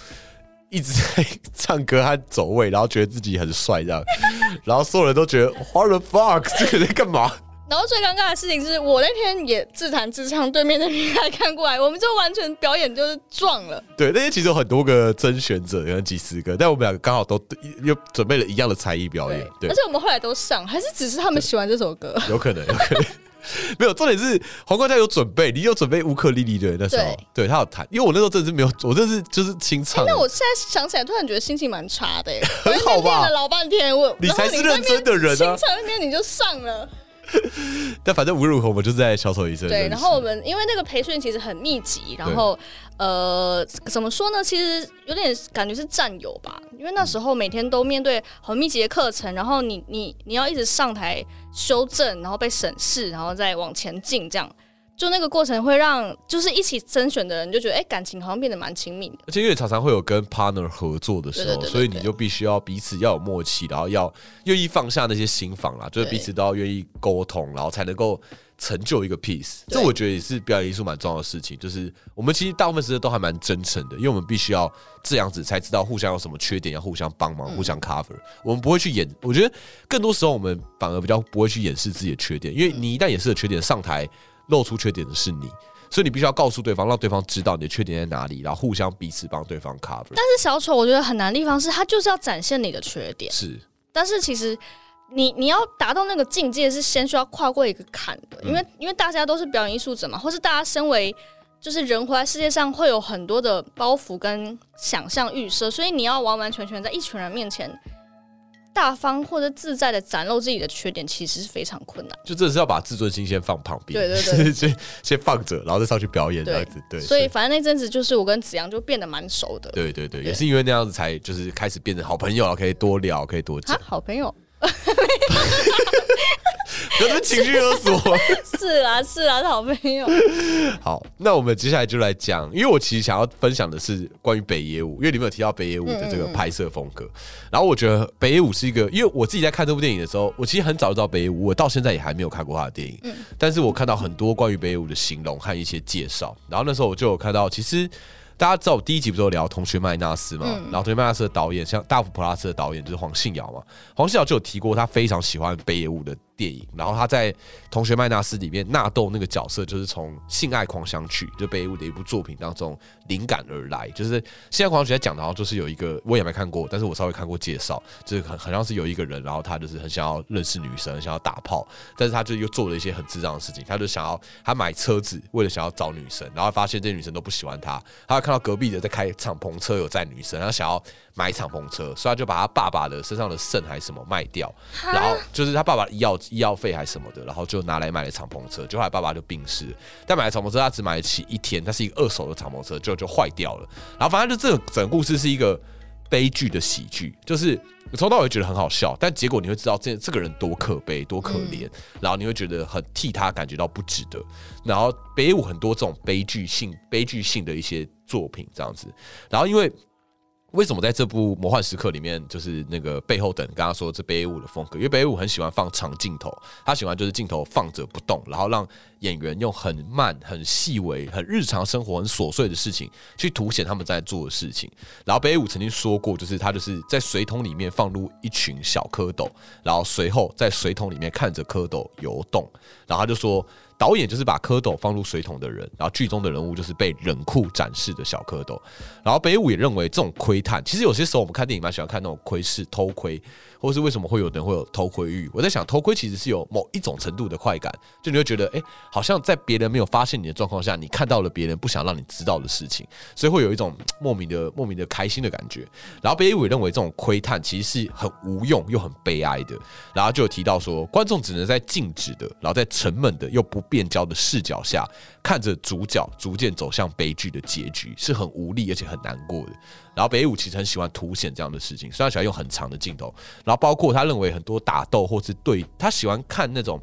一直在唱歌和走位，然后觉得自己很帅这样，然后所有人都觉得 What the fuck，<laughs> 这个人在干嘛？然后最尴尬的事情是我那天也自弹自唱，对面的女孩看过来，我们就完全表演就是撞了。对，那天其实有很多个甄选者，有几十个，但我们两个刚好都又准备了一样的才艺表演，对而，且我们后来都上，还是只是他们喜欢这首歌。有可能，有可能。<laughs> 没有，重点是黄冠佳有准备，你有准备乌克丽丽对那时候，对他有弹，因为我那时候真的是没有，我真的是就是清唱。那我现在想起来，突然觉得心情蛮差的耶，<laughs> 很好吧练了老半天，我你才是认真的人啊清唱那边你就上了，<laughs> 但反正无论如何，我们就是在小丑医生认对。然后我们因为那个培训其实很密集，然后呃，怎么说呢？其实有点感觉是战友吧，因为那时候每天都面对很密集的课程，然后你你你要一直上台修正，然后被审视，然后再往前进，这样。就那个过程会让就是一起甄选的人就觉得，哎、感情好像变得蛮亲密的。而且因为常常会有跟 partner 合作的时候，所以你就必须要彼此要有默契，然后要愿意放下那些心防啦，就是彼此都要愿意沟通，然后才能够成就一个 piece。这我觉得也是表演艺术蛮重要的事情，就是我们其实大部分时间都还蛮真诚的，因为我们必须要这样子才知道互相有什么缺点，要互相帮忙、互相 cover。我们不会去演，我觉得更多时候我们反而比较不会去掩饰自己的缺点，因为你一旦掩饰了缺点，上台露出缺点的是你。所以你必须要告诉对方，让对方知道你的缺点在哪里，然后互相彼此帮对方 cover。但是小丑我觉得很难的地方是，他就是要展现你的缺点，是，但是其实你你要达到那个境界，是先需要跨过一个坎的，因为因为大家都是表演艺术者嘛，或是大家身为就是人活在世界上会有很多的包袱跟想象预设，所以你要完完全全在一群人面前大方或者自在的展露自己的缺点，其实是非常困难。就真的是要把自尊心先放旁边，对对对 <laughs> 先先放着，然后再上去表演这样子。对，所以反正那阵子就是我跟子阳就变得蛮熟的。对对对，也是因为那样子才就是开始变成好朋友了，可以多聊，可以多讲啊，，好朋友 <laughs> 不要这么情绪勒索。是 <laughs> 啊是啊，是好朋友。好，那我们接下来就来讲，因为我其实想要分享的是关于北野武，因为你们有提到北野武的这个拍摄风格，然后我觉得北野武是一个，因为我自己在看这部电影的时候，我其实很早就知道北野武，我到现在也还没有看过他的电影，但是我看到很多关于北野武的形容和一些介绍，然后那时候我就有看到，其实。大家知道我第一集不是有聊同学麦纳斯嘛？然后同学麦纳斯的导演，像大福普拉斯的导演就是黄信尧嘛。黄信尧就有提过，他非常喜欢北野武的电影。然后他在《同学麦纳斯》里面纳豆那个角色，就是从《性爱狂想曲》就北野武的一部作品当中灵感而来。就是《性爱狂想曲》在讲的，好像就是有一个我也没看过，但是我稍微看过介绍，就是很好像是有一个人，然后他就是很想要认识女生，想要打炮，但是他就又做了一些很智障的事情，他就想要他买车子，为了想要找女生，然后发现这些女生都不喜欢他，他看到隔壁的在开敞篷车有载女生，他想要买敞篷车，所以他就把他爸爸的身上的肾还是什么卖掉，然后就是他爸爸的医药医药费还是什么的，然后就拿来买了敞篷车，就后来爸爸就病逝，但买了敞篷车他只买得起一天，他是一个二手的敞篷车，就就坏掉了，然后反正就这个整个故事是一个悲剧的喜剧，就是你从头到尾觉得很好笑，但结果你会知道这这个人多可悲、多可怜，然后你会觉得很替他感觉到不值得。然后北舞很多这种悲剧性、悲剧性的一些作品这样子，然后因为。为什么在这部《魔幻时刻》里面，就是那个背后等刚刚说这北野武的风格？因为北野武很喜欢放长镜头，他喜欢就是镜头放着不动，然后让演员用很慢、很细微、很日常生活、很琐碎的事情去凸显他们在做的事情。然后北野武曾经说过，就是他就是在水桶里面放入一群小蝌蚪，然后随后在水桶里面看着蝌蚪游动，然后他就说。导演就是把蝌蚪放入水桶的人，然后剧中的人物就是被冷酷展示的小蝌蚪。然后北武也认为这种窥探，其实有些时候我们看电影蛮喜欢看那种窥视、偷窥，或是为什么会有人会有偷窥欲？我在想，偷窥其实是有某一种程度的快感，就你会觉得，哎，好像在别人没有发现你的状况下，你看到了别人不想让你知道的事情，所以会有一种莫名的、莫名的开心的感觉。然后北武也认为这种窥探其实是很无用又很悲哀的。然后就有提到说，观众只能在静止的，然后在沉闷的又不变焦的视角下，看着主角逐渐走向悲剧的结局，是很无力而且很难过的。然后北武其实很喜欢凸显这样的事情，虽然喜欢用很长的镜头，然后包括他认为很多打斗或是对他喜欢看那种，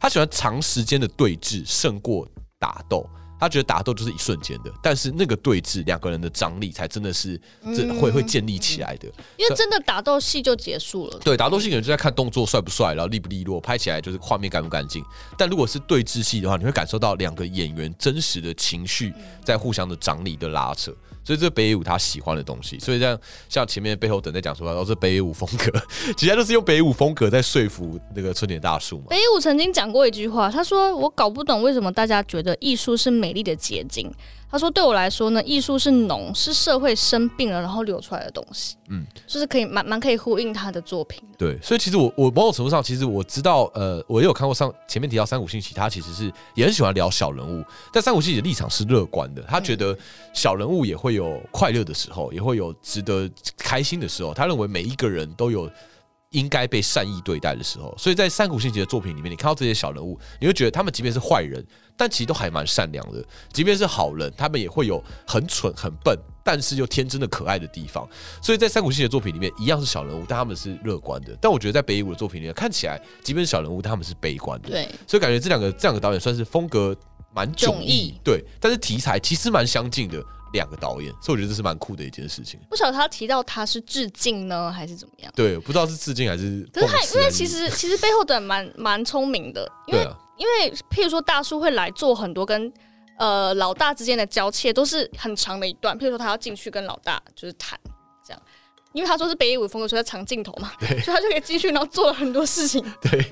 他喜欢长时间的对峙胜过打斗。他觉得打斗就是一瞬间的，但是那个对峙两个人的张力才真的是这会会建立起来的。因为真的打斗戏就结束了。对，打斗戏可能就在看动作帅不帅，然后利不利落，拍起来就是画面干不干净。但如果是对峙戏的话，你会感受到两个演员真实的情绪在互相的张力的拉扯。所以这北野武他喜欢的东西，所以像像前面背后等在讲说，都是北野武风格，<laughs> 其实都是用北野武风格在说服那个春田大树嘛。北野武曾经讲过一句话，他说：“我搞不懂为什么大家觉得艺术是美丽的结晶。”他说：“对我来说呢，艺术是脓，是社会生病了然后流出来的东西。嗯，就是可以蛮蛮可以呼应他的作品。对，所以其实我我某种程度上，其实我知道，呃，我也有看过上前面提到三谷幸喜，他其实是也很喜欢聊小人物，但三谷幸喜的立场是乐观的，他觉得小人物也会有快乐的时候，也会有值得开心的时候。他认为每一个人都有。”应该被善意对待的时候，所以在山谷信息的作品里面，你看到这些小人物，你会觉得他们即便是坏人，但其实都还蛮善良的；即便是好人，他们也会有很蠢、很笨，但是又天真的可爱的地方。所以在山谷信息的作品里面，一样是小人物，但他们是乐观的。但我觉得在北野武的作品里面，看起来即便是小人物，他们是悲观的。对，所以感觉这两个这两个导演算是风格蛮迥异，<laughs> 对，但是题材其实蛮相近的。两个导演，所以我觉得这是蛮酷的一件事情。不晓得他提到他是致敬呢，还是怎么样？对，不知道是致敬还是。可是他，因为其实其实背后的蛮蛮聪明的，因为因为譬如说大叔会来做很多跟呃老大之间的交切，都是很长的一段。譬如说他要进去跟老大就是谈。因为他说是北野武风格，所以长镜头嘛，所以他就可以继续，然后做了很多事情。对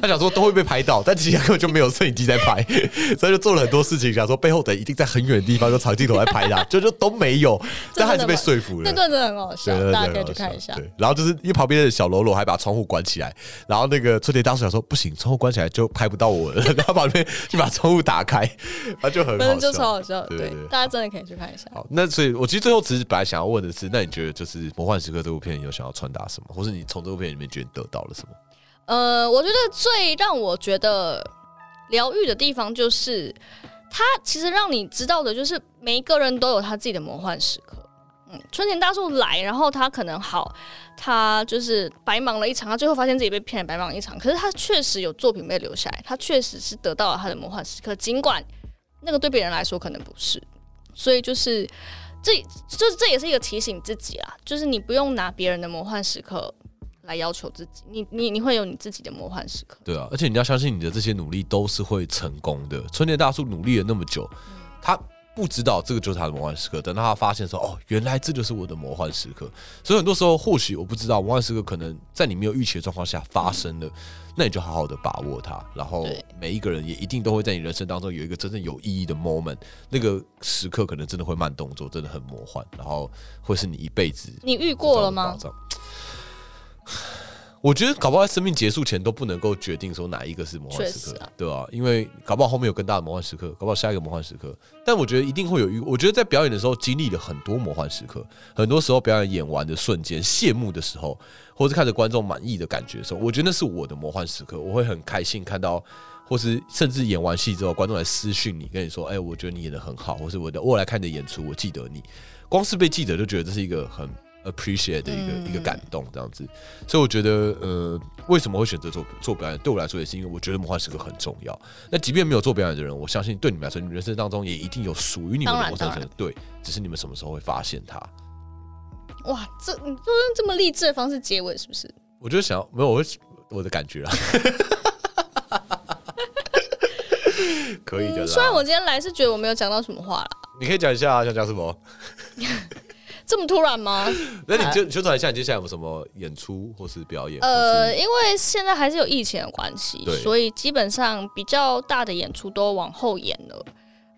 他想说都会被拍到，但其实根本就没有摄影机在拍，<laughs> 所以就做了很多事情，想说背后的一定在很远的地方用长镜头来拍他，<laughs> 就就都没有，但还是被说服了。那段真的很好笑，大家可以去看一下。对，然后就是因为旁边的小喽啰还把窗户关起来，然后那个春田当时想说不行，窗户关起来就拍不到我了，<laughs> 然后旁边就把窗户打开，他就很，反正就超好笑。对，大家真的可以去看一下。好，那所以我其实最后只是本来想要问的是，那你觉得就是魔幻。时刻这部片有想要传达什么，或是你从这部片里面觉得得到了什么？呃，我觉得最让我觉得疗愈的地方，就是他其实让你知道的，就是每一个人都有他自己的魔幻时刻。嗯，春田大树来，然后他可能好，他就是白忙了一场，他最后发现自己被骗了，白忙一场。可是他确实有作品被留下来，他确实是得到了他的魔幻时刻，尽管那个对别人来说可能不是。所以就是。这就是这也是一个提醒自己啊，就是你不用拿别人的魔幻时刻来要求自己，你你你会有你自己的魔幻时刻。对啊，而且你要相信你的这些努力都是会成功的。春天大树努力了那么久，他。不知道这个就是他的魔幻时刻，等到他发现说哦，原来这就是我的魔幻时刻。所以很多时候，或许我不知道魔幻时刻可能在你没有预期的状况下发生了，那你就好好的把握它。然后每一个人也一定都会在你人生当中有一个真正有意义的 moment，那个时刻可能真的会慢动作，真的很魔幻，然后会是你一辈子。你遇过了吗？我觉得搞不好在生命结束前都不能够决定说哪一个是魔幻时刻，对吧？因为搞不好后面有更大的魔幻时刻，搞不好下一个魔幻时刻。但我觉得一定会有，我觉得在表演的时候经历了很多魔幻时刻，很多时候表演演完的瞬间谢幕的时候，或是看着观众满意的感觉的时候，我觉得那是我的魔幻时刻。我会很开心看到，或是甚至演完戏之后，观众来私讯你，跟你说：“哎，我觉得你演的很好，或是我的我来看你的演出，我记得你。”光是被记得就觉得这是一个很。Appreciate 的一个一个感动这样子，所以我觉得呃，为什么会选择做做表演？对我来说也是因为我觉得魔幻时刻很重要。那即便没有做表演的人，我相信对你们来说，你们人生当中也一定有属于你们的魔幻时刻。对，只是你们什么时候会发现它？哇，这你就用这么励志的方式结尾是不是？我就想没有我我的感觉啊，<laughs> 可以的。虽然我今天来是觉得我没有讲到什么话啦，你可以讲一下想讲什么。<laughs> 这么突然吗？<laughs> 那你就宣传一下，你接下来有什么演出或是表演？呃，因为现在还是有疫情的关系，所以基本上比较大的演出都往后演了。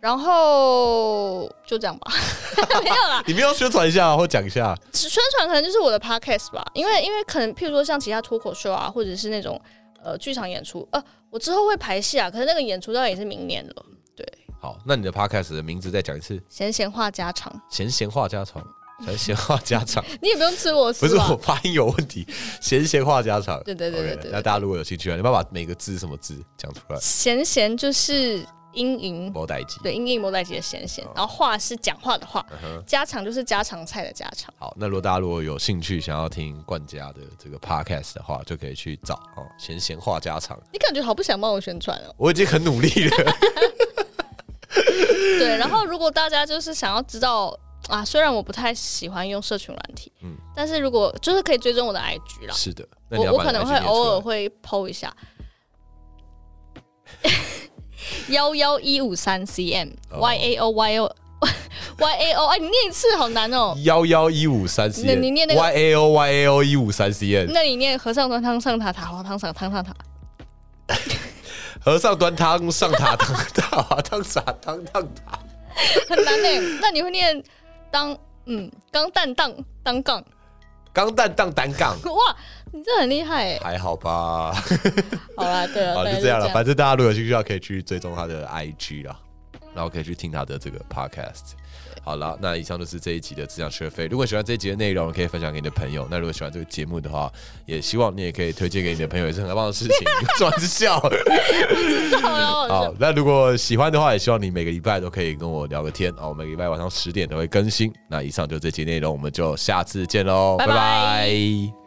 然后就这样吧，<laughs> 没有啦。你们要宣传一下或讲一下，宣传可能就是我的 podcast 吧，因为因为可能譬如说像其他脱口秀啊，或者是那种呃剧场演出，呃，我之后会排戏啊，可是那个演出大概也是明年了。对，好，那你的 podcast 的名字再讲一次，闲闲话家常，闲闲话家常，闲闲话家常，<laughs> 你也不用吃螺丝不是我发音有问题，闲闲话家常。对对对对那大家如果有兴趣啊，你要把每个字什么字讲出来，闲闲就是阴影，莫代吉。对，阴影莫代吉的闲闲，然后话是讲话的话，家常就是家常菜的家常。好，那如果大家如果有兴趣想要听冠家的这个 podcast 的话，就可以去找哦，闲闲话家常。你感觉好不想帮我宣传哦。我已经很努力了。<laughs> 对，然后如果大家就是想要知道啊，虽然我不太喜欢用社群软体，嗯但是如果就是可以追踪我的 IG 啦，是的，我我可能会偶尔来会 PO 一下。幺幺一五三 cm 哦 y a o y o <laughs> y a o 哎，你念一次好难哦。幺幺一五三 C，那你念那个 Y A O Y A O 一五三 C N，那你念和尚端汤上塔塔滑汤上汤上塔，<laughs> 和尚端汤上塔汤塔滑汤洒汤汤塔，很难呢。那你会念当嗯钢蛋当当杠钢蛋当单杠，<laughs> 哇，你这很厉害哎。还好吧？<laughs> 好啦，对了，<laughs> 好，大概就这样了。反正大家如果有兴趣的话，可以去追踪他的 IG 啦，然后可以去听他的这个 Podcast。好了，那以上就是这一集的职场学费。如果喜欢这一集的内容，可以分享给你的朋友。那如果喜欢这个节目的话，也希望你也可以推荐给你的朋友，也是很棒的事情。<laughs> <laughs> 转着笑。好那如果喜欢的话，也希望你每个礼拜都可以跟我聊个天啊。我每个礼拜晚上十点都会更新。那以上就这集内容，我们就下次见喽，拜拜